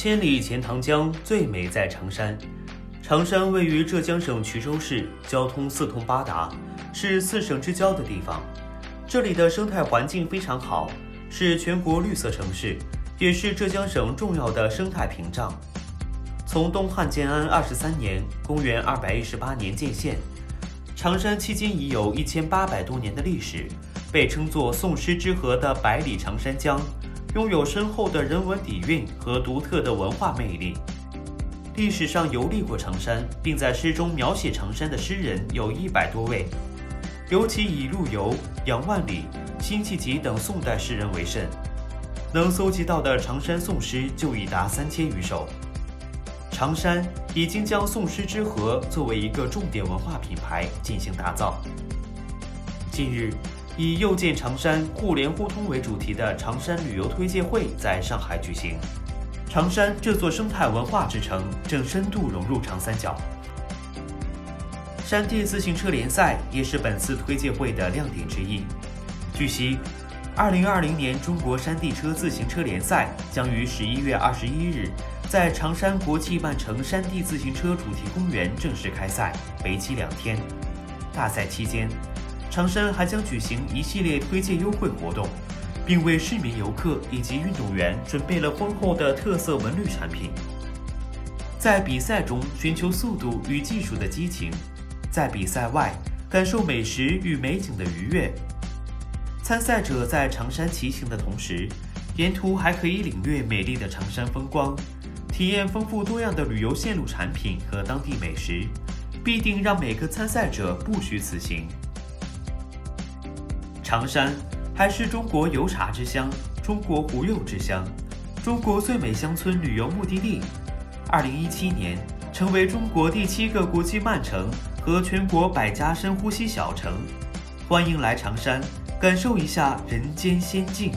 千里钱塘江，最美在长山。长山位于浙江省衢州市，交通四通八达，是四省之交的地方。这里的生态环境非常好，是全国绿色城市，也是浙江省重要的生态屏障。从东汉建安二十三年（公元二百一十八年）建县，长山迄今已有一千八百多年的历史，被称作“宋诗之河”的百里长山江。拥有深厚的人文底蕴和独特的文化魅力。历史上游历过长山，并在诗中描写长山的诗人有一百多位，尤其以陆游、杨万里、辛弃疾等宋代诗人为甚。能搜集到的长山宋诗就已达三千余首。长山已经将宋诗之河作为一个重点文化品牌进行打造。近日。以“又见长山，互联互通”为主题的长山旅游推介会在上海举行。长山这座生态文化之城正深度融入长三角。山地自行车联赛也是本次推介会的亮点之一。据悉，2020年中国山地车自行车联赛将于11月21日在长山国际万城山地自行车主题公园正式开赛，为期两天。大赛期间。长山还将举行一系列推荐优惠活动，并为市民游客以及运动员准备了丰厚的特色文旅产品。在比赛中寻求速度与技术的激情，在比赛外感受美食与美景的愉悦。参赛者在长山骑行的同时，沿途还可以领略美丽的长山风光，体验丰富多样的旅游线路产品和当地美食，必定让每个参赛者不虚此行。常山还是中国油茶之乡，中国胡柚之乡，中国最美乡村旅游目的地。二零一七年成为中国第七个国际慢城和全国百家深呼吸小城。欢迎来长山，感受一下人间仙境。